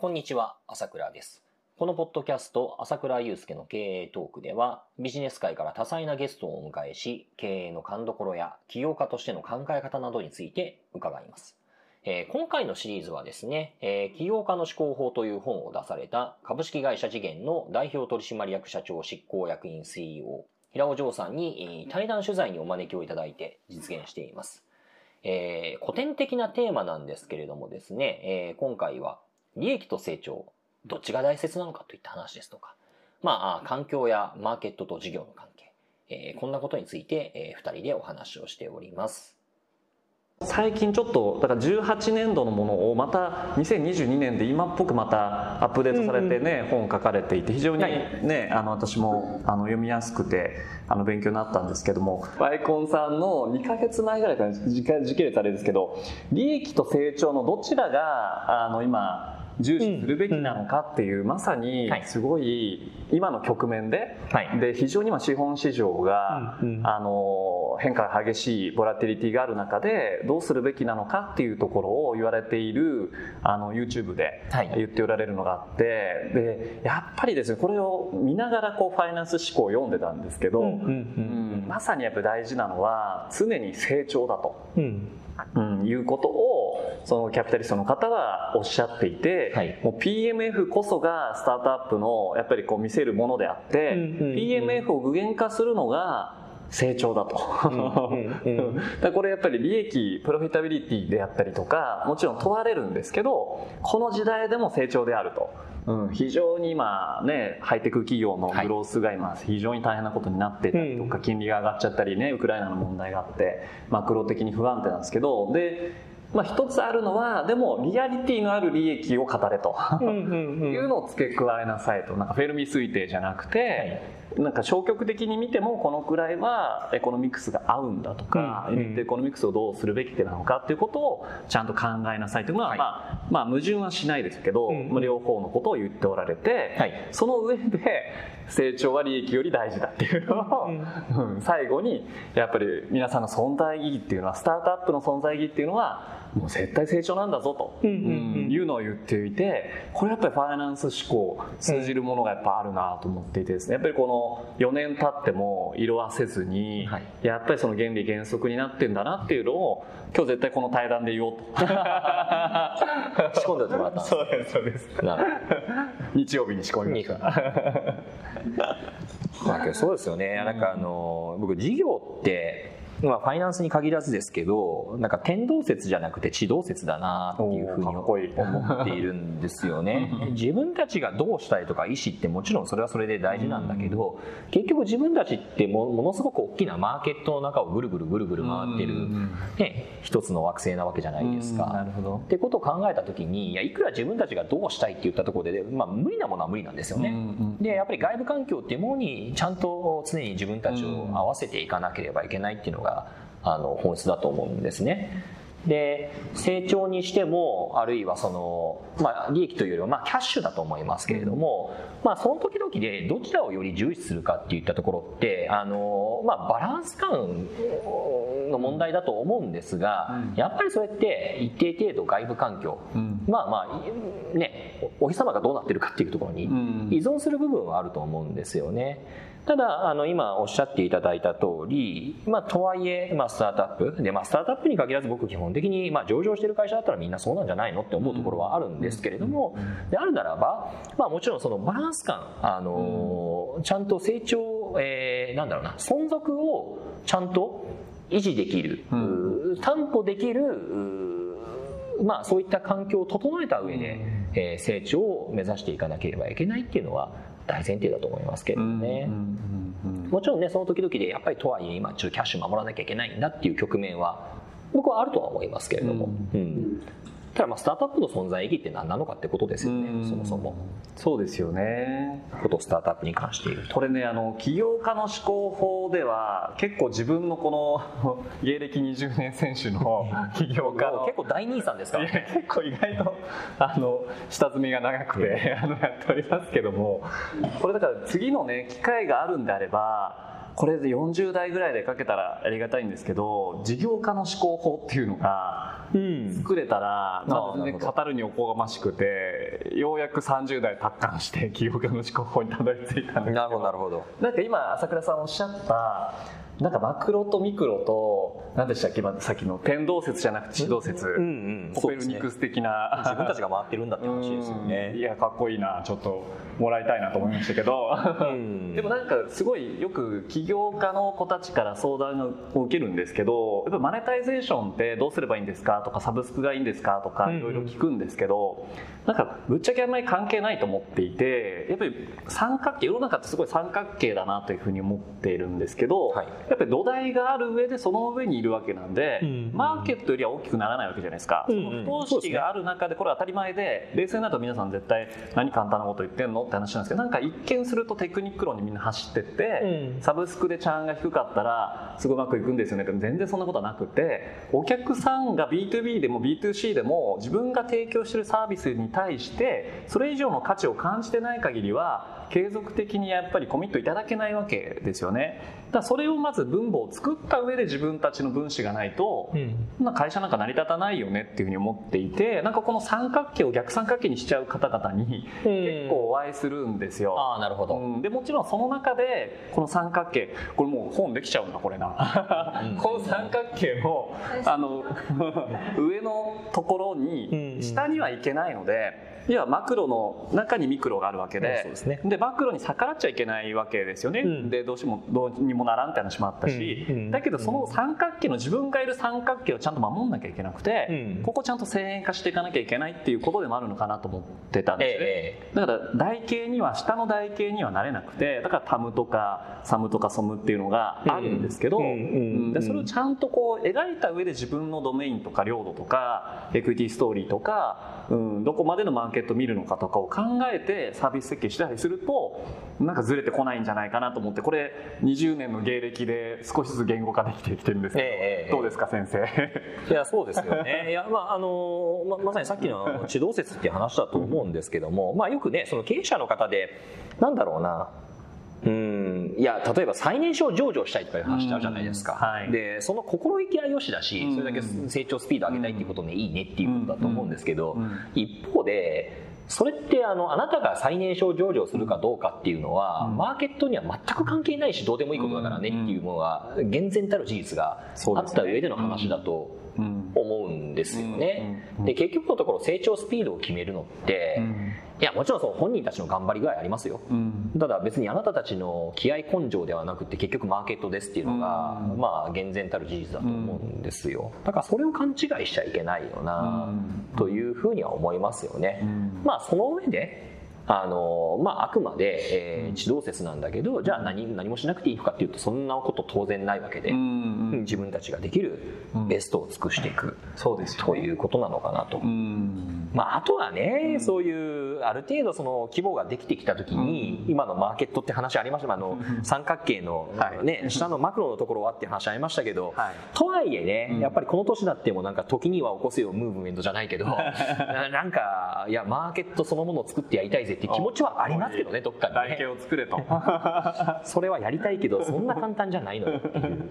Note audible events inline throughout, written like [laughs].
こんにちは、朝倉です。このポッドキャスト、朝倉祐介の経営トークでは、ビジネス界から多彩なゲストをお迎えし、経営の勘どころや起業家としての考え方などについて伺います。えー今回のシリーズはですね、えー起業家の思考法という本を出された株式会社次元の代表取締役社長執行役員 CEO、平尾城さんに、えー対談取材にお招きをいただいて実現しています。えー古典的なテーマなんですけれどもですね、えー今回は利益と成長、どっちが大切なのかといった話ですとか、まああ、環境やマーケットと事業の関係、えーこんなことについて、えー二人でお話をしております。最近ちょっとだから18年度のものをまた2022年で今っぽくまたアップデートされてね、本書かれていて非常にね、あの私もあの読みやすくてあの勉強になったんですけどもバイコンさんの2ヶ月前ぐらいから時系列あれですけど利益と成長のどちらがあの今重視するべきなのかっていう、まさにはい。すごい今の局面で、はい。で非常に今資本市場が、あの変化が激しいボラティリティがある中でどうするべきなのかっていうところを言われているあの YouTube ではい。言っておられるのがあってでやっぱりですねこれを見ながらこうファイナンス思考を読んでたんですけど、うんうんうんまさにやっぱり大事なのは常に成長だと。うんうん、いうことをそのキャピタリストの方はおっしゃっていて、はい。もう PMF こそがスタートアップのやっぱりこう見せるものであって、うんうんうん PMF を具現化するのが成長だと、うんうんだからこれやっぱり利益プロフィタビリティであったりとかもちろん問われるん。ですけどこの時代でも成長であると。うん、非常に今ねハイテク企業のグロースが今非常に大変なことになってたりとか、金利が上がっちゃったりねウクライナの問題があってマクロ的に不安定なんですけどで、まあ、一つあるのはでもリアリティのある利益を語れと。[laughs] いうのを付け加えなさいと。なんかフェルミ推定じゃなくて、なんか消極的に見てもこのくらいはエコノミクスが合うんだとか、うん。うん。エコノミクスをどうするべきなのかっていうことをちゃんと考えなさいというのは、はい。まあ、まあ矛盾はしないですけど、うん。両方のことを言っておられて、はい。その上で成長は利益より大事だっていうのを、うん最後にやっぱり皆さんの存在意義っていうのはスタートアップの存在意義っていうのはもう絶対成長なんだぞと、いうのを言っていてこれやっぱりファイナンス思考通じるものがやっぱあるなと思っていてですね。やっぱりこの4年経っても色あせずに、はい。やっぱりその原理原則になってんだなっていうのを今日絶対この対談で言おうと。仕込んでおいてもらったそうですそうです。日曜日に仕込みました。[laughs] そうですよね。なんかあの、僕事業って、まあファイナンスに限らずですけど、なんか天動説じゃなくて地動説だなっていうふうに思っているんですよね。[laughs] 自分たちがどうしたいとか意思ってもちろんそれはそれで大事なんだけど、結局自分たちってもものすごく大きなマーケットの中をぐるぐるぐるぐる回ってる、ね、一つの惑星なわけじゃないですか。なるほどってことを考えた時にいやいくら自分たちがどうしたいって言ったところで、まあ、無理なものは無理なんですよね。でやっぱり外部環境っていうものにちゃんと常に自分たちを合わせていかなければいけないっていうのがあの本質だと思うんですね。で成長にしてもあるいはその、まあ、利益というよりは、まあ、キャッシュだと思いますけれども、まあ、その時々でどちらをより重視するかっていったところってあの、まあ、バランス感の問題だと思うんですが、やっぱりそれって一定程度外部環境、んまあまあねおお日様がどうなってるかっていうところにん依存する部分はあると思うんですよね。ただあの今おっしゃっていただいた通り、まあ、とはいえ、まあ、スタートアップで、まあ、スタートアップに限らず僕基本的に、まあ、上場してる会社だったらみんなそうなんじゃないの？って思うところはあるんですけれども、であるならば、まあ、もちろんそのバランス感、あのちゃんと成長、えーなんだろうな存続をちゃんと維持できる、担保できるまあ、そういった環境を整えた上で、えー成長を目指していかなければいけないっていうのは大前提だと思いますけれどもね。もちろんねその時々でやっぱりとはいえ今ちょっとキャッシュ守らなきゃいけないんだっていう局面は僕はあるとは思いますけれども、うんただまあスタートアップの存在意義って何なのかってことですよね、うん。そもそも。そうですよね。ことスタートアップに関して。これねあの起業家の思考法では結構自分のこの [laughs] 芸歴20年選手の起業家の結構大兄さんですか？らいや結構意外とあの下積みが長くてあのやっておりますけども。これだから次のね機会があるんであればこれで40代ぐらいでかけたらありがたいんですけど事業家の思考法っていうのがうん。作れたら、まあ、全然なるほど。語るにおこがましくてようやく30代達観して起業家の思考法にたどり着いたんですけなるほどなるほど。なんか今朝倉さんおっしゃったなんかマクロとミクロと何でしたっけ今さっきの天動説じゃなくて地動説、うんうんコペルニクス的な、自分たちが回ってるんだって話ですようん。いねやかっこいいなちょっともらいたいなと思いましたけど、うん。でもなんかすごいよく起業家の子たちから相談を受けるんですけどやっぱマネタイゼーションってどうすればいいんですかとかサブスクがいいんですかとかうん。うんいろいろ聞くんですけどなんかぶっちゃけあんまり関係ないと思っていてやっぱり三角形世の中ってすごい三角形だなというふうに思っているんですけど、はい。やっぱり土台がある上でその上にいるわけなんで、うん。マーケットよりは大きくならないわけじゃないですか、うん。うんその不等式がある中でこれは当たり前で冷静になると皆さん絶対何簡単なこと言ってんのって話なんですけどなんか一見するとテクニック論にみんな走ってって、うん。サブスクでチャーンが低かったらすごいうまくいくんですよねって全然そんなことはなくてお客さんが B2B でも B2C でも自分が提供してるサービスに対してそれ以上の価値を感じてない限りは継続的にやっぱりコミットいただけないわけですよねだそれをまず分母を作った上で自分たちの分子がないと、うん。会社なんか成り立たないよねっていうふうに思っていてなんかこの三角形を逆三角形にしちゃう方々に結構お会いするんですよ、ああなるほど、うん、でもちろんその中でこの三角形これもう本できちゃうんだこれな、うん。この三角形のあの [laughs] 上のところうんうん。に下にはいけないので。要はマクロの中にミクロがあるわけでですね。でマクロに逆らっちゃいけないわけですよね、うん。でどうしてもどうにもならんって話もあったし、だけどその三角形の自分がいる三角形をちゃんと守んなきゃいけなくて、うん。ここちゃんと先鋭化していかなきゃいけないっていうことでもあるのかなと思ってたんですね、えだから台形には下の台形にはなれなくてだからタムとかサムとかソムっていうのがあるんですけど、でそれをちゃんとこう描いた上で自分のドメインとか領土とかエクイティストーリーとか、うん、どこまでのマーケット見るのかとかを考えてサービス設計したりするとなんかずれてこないんじゃないかなと思ってこれ20年の芸歴で少しずつ言語化できてきてるんですけど、ええどうですか先生？[laughs] いやそうですよね。[laughs] いやまああのままさにさっきの地動説っていう話だと思うんですけども、まあ、よくねその経営者の方でなんだろうなうん。いや例えば最年少上場したいとかいう話ってあるじゃないですか、うん。はい。でその心意気はよしだしうん。それだけ成長スピード上げたいっていうことでいいねっていうことだと思うんですけど、うん。一方でそれってあのあなたが最年少上場するかどうかっていうのは、うん。マーケットには全く関係ないしどうでもいいことだからねっていうものが厳然たる事実があった上での話だとうん思うんですよね。うんで結局のところ成長スピードを決めるのって、うんいやもちろんその本人たちの頑張り具合ありますよ。うんただ別にあなたたちの気合根性ではなくて結局マーケットですっていうのが、うんまあ厳然たる事実だと思うんですよ。だからそれを勘違いしちゃいけないよな、というふうには思いますよね。うんまあその上であのまあ、あくまで、えー、地動説なんだけどじゃあ何何もしなくていいのかっていうとそんなこと当然ないわけで、うんうん。自分たちができるベストを尽くしていく、そうですよということなのかなと。うん。まあ、あとはね、そういうある程度その規模ができてきた時に、今のマーケットって話ありました。あの三角形の、はい。ね、下のマクロのところはって話ありましたけど、はい。とはいえね、うん。やっぱりこの年だってもなんか時には起こせよムーブメントじゃないけど [laughs] ななんかいやマーケットそのものを作ってやりたいぜっていう気持ちはありますけどねどっかに台形ねを作れと。[laughs] それはやりたいけどそんな簡単じゃないのよっていう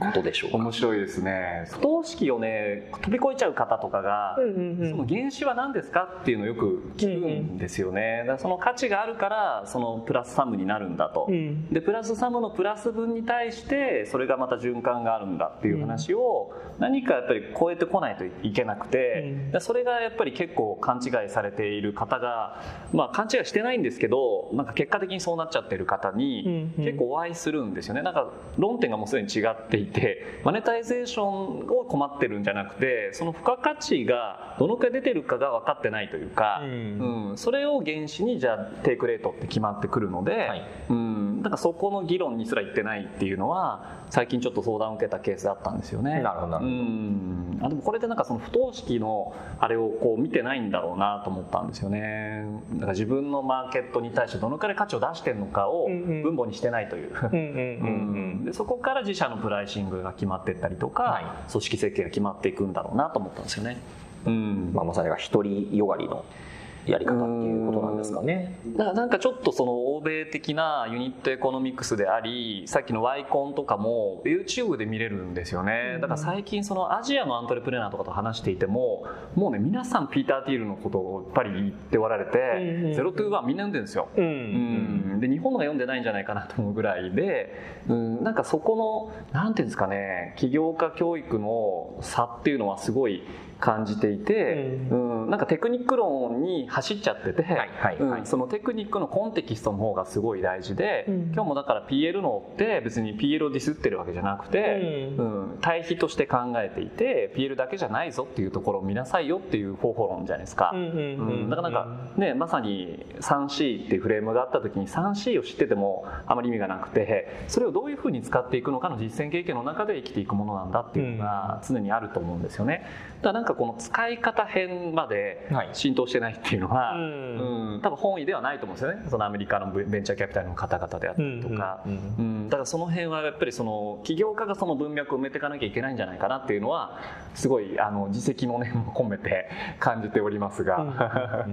ことでしょうか？面白いですね。不等式をね飛び越えちゃう方とかが、その原資は何ですかっていうのをよく聞くんですよね、だからその価値があるからそのプラスサムになるんだと、うん。でプラスサムのプラス分に対してそれがまた循環があるんだっていう話を何かやっぱり超えてこないといけなくて、うん。でそれがやっぱり結構勘違いされている方がまあ勘違いしてないんですけどなんか結果的にそうなっちゃってる方にうんうん。結構お会いするんですよね。なんか論点がもうすでに違っていてマネタイゼーションを困ってるんじゃなくてその付加価値がどのくらい出てるかが分かってないというか、うん。うん。それを原資にじゃあテイクレートって決まってくるので、はい。うん、だからそこの議論にすら行ってないっていうのは最近ちょっと相談を受けたケースだったんですよね。なるほどなるほど。うん。あでもこれでなんかその不等式のあれをこう見てないんだろうなと思ったんですよね。だから自分のマーケットに対してどのくらい価値を出してるのかを分母にしてないという、でそこから自社のプライシングが決まっていったりとか、はい。組織設計が決まっていくんだろうなと思ったんですよね。うん。まあ、まさにが独りよがりのやり方っていうことなんですかね。だからなんかちょっとその欧米的なユニットエコノミクスでありさっきの Yコンとかも YouTube で見れるんですよね。だから最近そのアジアのアントレプレナーとかと話していてももうね皆さんピーター・ティールのことをやっぱり言っておられて「 Zero to One はみんな読んでるんですよ。うん。うんで日本のが読んでないんじゃないかなと思うぐらいで、うん、なんかそこのなんていうんですかね起業家教育の差っていうのはすごい感じていて、うん。なんかテクニック論に走っちゃってて、はいはいはい。うんそのテクニックのコンテキストの方がすごい大事で、うん。今日もだから PL 脳って別に PL をディスってるわけじゃなくて、ううん対比として考えていて PL だけじゃないぞっていうところを見なさいよっていう方法論じゃないですか。うんうんうんだからなんかねまさに 3C っていうフレームがあった時に 3C を知っててもあまり意味がなくてそれをどういうふうに使っていくのかの実践経験の中で生きていくものなんだっていうのが常にあると思うんですよね。だからなんかこの使い方編まではい。浸透してないっていうのは、うん。うん多分本意ではないと思うんですよね。そのアメリカのベンチャーキャピタルの方々であったりとか。うんうん、だからその辺はやっぱりその起業家がその文脈を埋めていかなきゃいけないんじゃないかなっていうのはすごいあの自責の念も込めて感じておりますが、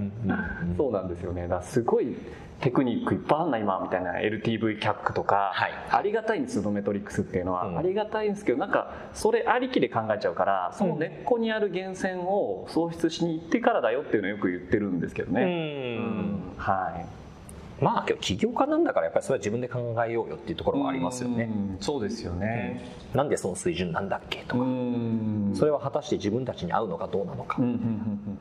そうなんですよね。だからすごいテクニックいっぱいあんな今みたいな LTV キャックとか、はい。ありがたいんですよメトリックスっていうのは、うん。ありがたいんですけどなんかそれありきで考えちゃうからその根っこにある源泉を創出しに行ってからだよっていうのをよく言ってるんですけどね、うん。うん。はい。まあ起業家なんだからやっぱりそれは自分で考えようよっていうところはありますよね。うん。そうですよね、なんでその水準なんだっけとか、うん。それは果たして自分たちに合うのかどうなのか、うんうんうんうんうん